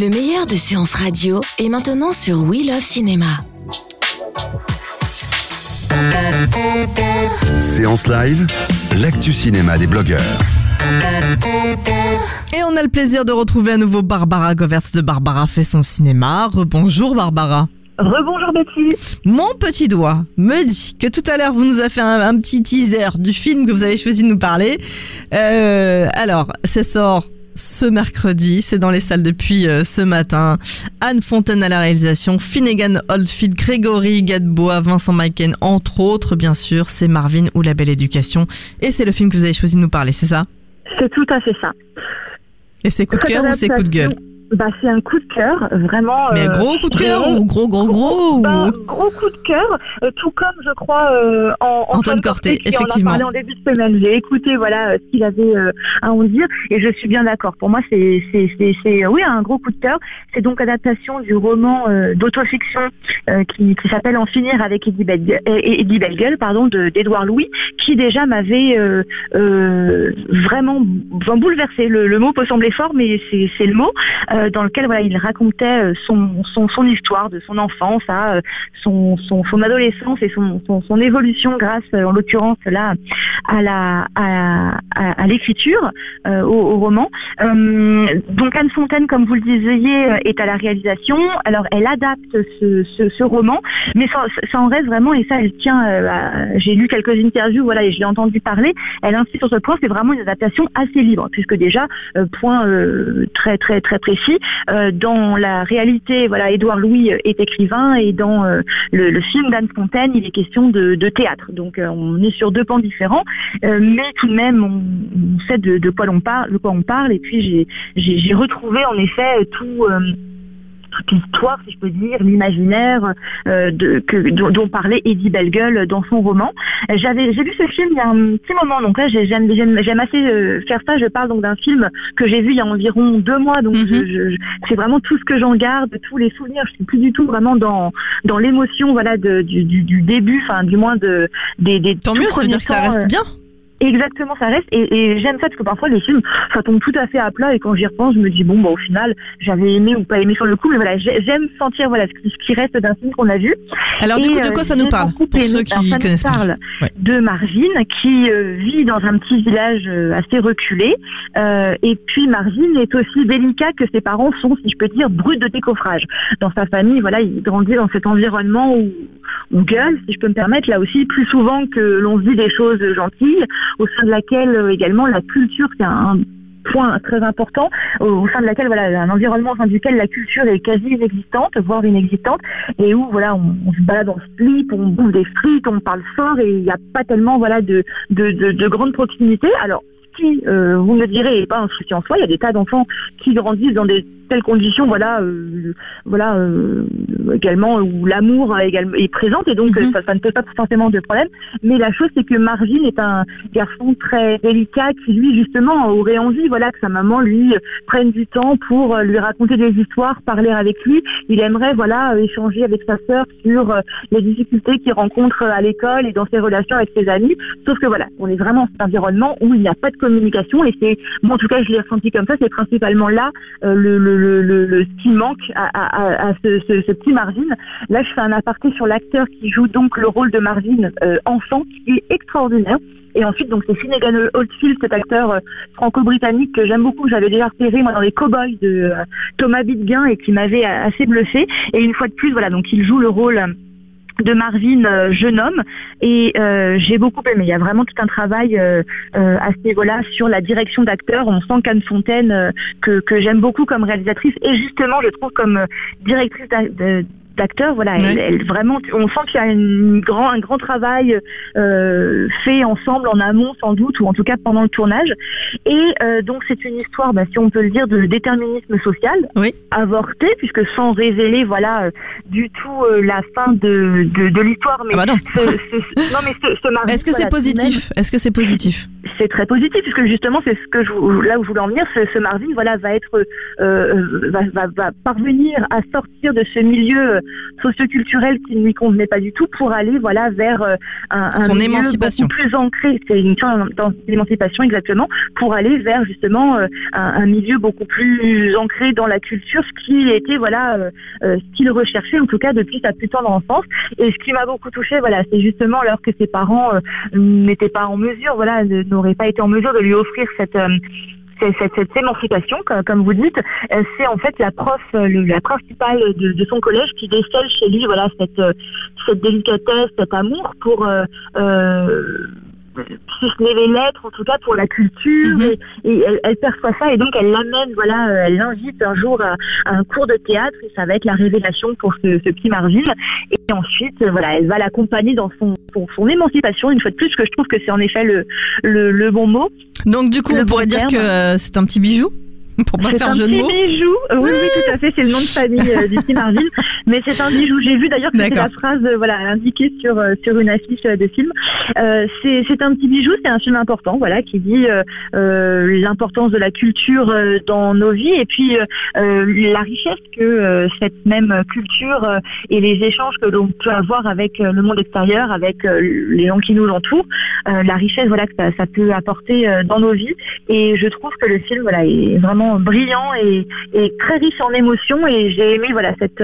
Le meilleur de séances radio est maintenant sur We Love Cinéma. Séance live, l'actu cinéma des blogueurs. Et on a le plaisir de retrouver à nouveau Barbara Govertz de Barbara fait son cinéma. Rebonjour Barbara. Rebonjour Betty. Mon petit doigt me dit que tout à l'heure vous nous avez fait un, un petit teaser du film que vous avez choisi de nous parler. Euh, alors, ça sort ce mercredi, c'est dans les salles depuis euh, ce matin. Anne Fontaine à la réalisation, Finnegan Oldfield, Grégory Gadebois, Vincent Maiken, entre autres, bien sûr, c'est Marvin ou La Belle Éducation. Et c'est le film que vous avez choisi de nous parler, c'est ça? C'est tout à fait ça. Et c'est coup de cœur ou c'est coup de gueule? Bah, c'est un coup de cœur, vraiment. Mais euh, gros coup de cœur vraiment- ou gros gros gros Bah, ou- gros coup de cœur, euh, tout comme je crois euh, en, Antoine Corté, effectivement. en a parlé en début de semaine. J'ai écouté voilà ce qu'il avait à en dire et je suis bien d'accord. Pour moi, c'est c'est oui un gros coup de cœur. C'est donc adaptation du roman d'autofiction qui, qui s'appelle En finir avec Eddie Bellegueule, euh, Eddie Bellegueule, pardon, de d'Édouard Louis, qui déjà m'avait vraiment bouleversé. Le, le mot peut sembler fort, mais c'est c'est le mot euh, dans lequel voilà, il racontait euh, son, son, histoire de son enfance euh, son, son, son adolescence et son, son, évolution grâce, en l'occurrence là, à la à, l'écriture, au, roman. Donc Anne Fontaine, comme vous le disiez, est à la réalisation. Alors elle adapte ce, ce, roman, mais ça, en reste vraiment, et ça elle tient, j'ai lu quelques interviews, voilà, et je l'ai entendu parler, elle insiste sur ce point, c'est vraiment une adaptation assez libre, puisque déjà, point très très très précis, euh, dans la réalité, voilà, Édouard Louis est écrivain et dans euh, le, film d'Anne Fontaine, il est question de, théâtre. Donc euh, on est sur deux pans différents, mais tout de même on, sait de, quoi l'on parle, de quoi on parle. Et puis j'ai retrouvé en effet tout. Toute l'histoire, si je peux dire, l'imaginaire euh, dont, dont parlait Eddie Bellegueule dans son roman. J'avais, j'ai vu ce film il y a un petit moment, donc là j'ai- j'aime, j'aime, j'aime assez euh, faire ça. Je parle donc d'un film que j'ai vu il y a environ deux mois, donc Mhm. c'est vraiment tout ce que j'en garde, tous les souvenirs. Je suis plus du tout vraiment dans dans l'émotion, voilà, de- du, du, du début, enfin du moins de des, des Tant mieux, ça veut dire que ça reste euh, bien. Exactement, ça reste. Et, et j'aime ça parce que parfois les films, ça tombe tout à fait à plat. Et quand j'y repense, je me dis bon, bah, au final, j'avais aimé ou pas aimé sur le coup, mais voilà, j'ai- j'aime sentir voilà ce qui, reste d'un film qu'on a vu. Alors du coup, de euh, quoi ça nous parle Pour ceux alors, qui ça nous connaissent parle Ouais. de Marvin qui euh, vit dans un petit village euh, assez reculé. Euh, et puis Marvin est aussi délicat que ses parents sont, si je peux dire, bruts de décoffrage. Dans sa famille, voilà, il grandit dans cet environnement où on gueule, si je peux me permettre, là aussi, plus souvent que l'on se dit des choses gentilles, au sein de laquelle euh, également la culture, c'est un point très important, au, sein de laquelle voilà un environnement au sein duquel la culture est quasi inexistante, voire inexistante, et où voilà on, se balade en slip, on bouffe des frites, on parle fort et il n'y a pas tellement voilà de de, de, de grande proximité. Alors qui, euh, vous me direz, n'est pas un souci en soi. Il y a des tas d'enfants qui grandissent dans des telles conditions, voilà, euh, voilà, euh, également où l'amour est, également- est présent et donc Mhm. euh, ça, ça ne pose pas forcément de problème. Mais la chose, c'est que Marvin est un garçon très délicat qui, lui, justement, aurait envie, voilà, que sa maman lui euh, prenne du temps pour euh, lui raconter des histoires, parler avec lui. Il aimerait, voilà, euh, échanger avec sa sœur sur euh, les difficultés qu'il rencontre euh, à l'école et dans ses relations avec ses amis. Sauf que voilà, on est vraiment dans cet environnement où il n'y a pas de communication et c'est, moi en tout cas, je l'ai ressenti comme ça. C'est principalement là euh, le, le, le, ce qui manque à, ce, petit Marvin. Là, je fais un aparté sur l'acteur qui joue donc le rôle de Marvin euh, enfant, qui est extraordinaire. Et ensuite, donc c'est Finnegan Oldfield, cet acteur euh, franco-britannique que j'aime beaucoup. J'avais déjà repéré moi dans les Cowboys de euh, Thomas Bidguin et qui m'avait assez bluffé. Et une fois de plus, voilà, donc il joue le rôle de Marvin, euh, jeune homme, et euh, j'ai beaucoup aimé. Il y a vraiment tout un travail euh, à ce niveau-là sur la direction d'acteur. On sent qu'Anne Fontaine, que, que j'aime beaucoup comme réalisatrice, et justement, je trouve comme directrice d'a- de- d'acteur, voilà, elle, elle- vraiment, on sent qu'il y a une grand, un grand travail euh, fait ensemble en amont sans doute, ou en tout cas pendant le tournage. Et euh, donc c'est une histoire, bah, si on peut le dire, de déterminisme social, Oui. avorté, puisque sans révéler, voilà, euh, du tout la fin de, de, de l'histoire, mais Ah bah non. ce, ce- non mais ce, Est-ce que c'est voilà, positif? Est-ce que c'est positif? C'est très positif puisque justement c'est ce que je, là où je voulais en venir, ce, ce Marvin voilà va être euh, va, va, va, parvenir à sortir de ce milieu socioculturel qui ne lui convenait pas du tout pour aller voilà vers un, un Son milieu émancipation. beaucoup plus ancré, c'est une sorte d'émancipation exactement, pour aller vers justement euh, un, un milieu beaucoup plus ancré dans la culture, ce qui était voilà euh, euh, ce qu'il recherchait en tout cas depuis sa plus tendre enfance. Et ce qui m'a beaucoup touché, voilà, c'est justement alors que ses parents euh, n'étaient pas en mesure, voilà, de- n'auraient pas été en mesure de lui offrir cette euh, cette, émancipation, comme, vous dites, euh, c'est en fait la prof, euh, la principale de, son collège qui décèle chez lui, voilà, cette, cette délicatesse, cet amour pour, si ce n'est les lettres, en tout cas pour la culture, Mhm. et, et elle, elle perçoit ça et donc elle l'amène, voilà, euh, elle l'invite un jour à, à un cours de théâtre et ça va être la révélation pour ce, ce petit Marvin. Et ensuite, euh, voilà, elle va l'accompagner dans son, son, son émancipation, une fois de plus, que je trouve que c'est en effet le, le, le bon mot. Donc du coup, Le on pourrait dire que euh, c'est un petit bijou? pour pas C'est faire un jeu de petit mots. bijou. Oui, oui, tout à fait. C'est le nom de famille euh, du petit Marvin. Mais c'est un bijou. J'ai vu d'ailleurs que D'accord. la phrase euh, voilà, indiquée sur, euh, sur une affiche euh, de film. C'est c'est un petit bijou. C'est un film important voilà, qui dit l'importance de la culture dans nos vies et puis la richesse que cette même culture et les échanges que l'on peut avoir avec le monde extérieur, avec les gens qui nous entourent, la richesse voilà, que ça, ça peut apporter dans nos vies. Et je trouve que le film voilà, est vraiment brillant et, très riche en émotions. Et j'ai aimé voilà, cette,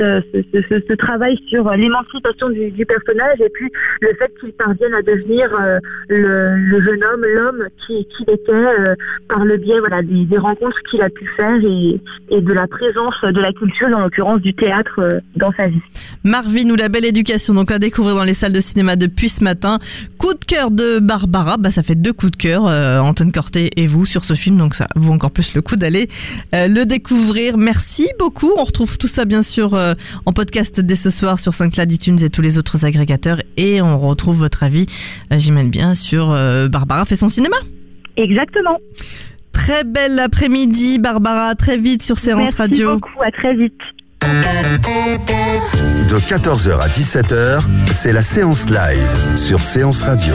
euh, ce, travail sur euh, l'émancipation du, personnage et puis le fait qu'il parvienne à devenir euh, le, jeune homme, l'homme qui- était par le biais voilà, des, rencontres qu'il a pu faire et, de la présence de la culture, en l'occurrence du théâtre, dans sa vie. Marvin ou la belle éducation, donc à découvrir dans les salles de cinéma depuis ce matin. Coup de cœur de Barbara, bah ça fait deux coups de cœur, Antoine Corté et vous sur ce film, donc ça vaut encore plus le coup d'aller euh, le découvrir. Merci beaucoup. On retrouve tout ça bien sûr euh, en podcast dès ce soir sur Saint-Claude iTunes et tous les autres agrégateurs et on retrouve votre avis, euh, j'imagine bien, sur euh, Barbara fait son cinéma. Exactement. Très belle après-midi, Barbara. à Très vite sur Séance Merci Radio. beaucoup. À très vite. De 14h à 17h, c'est la séance live sur Séance Radio.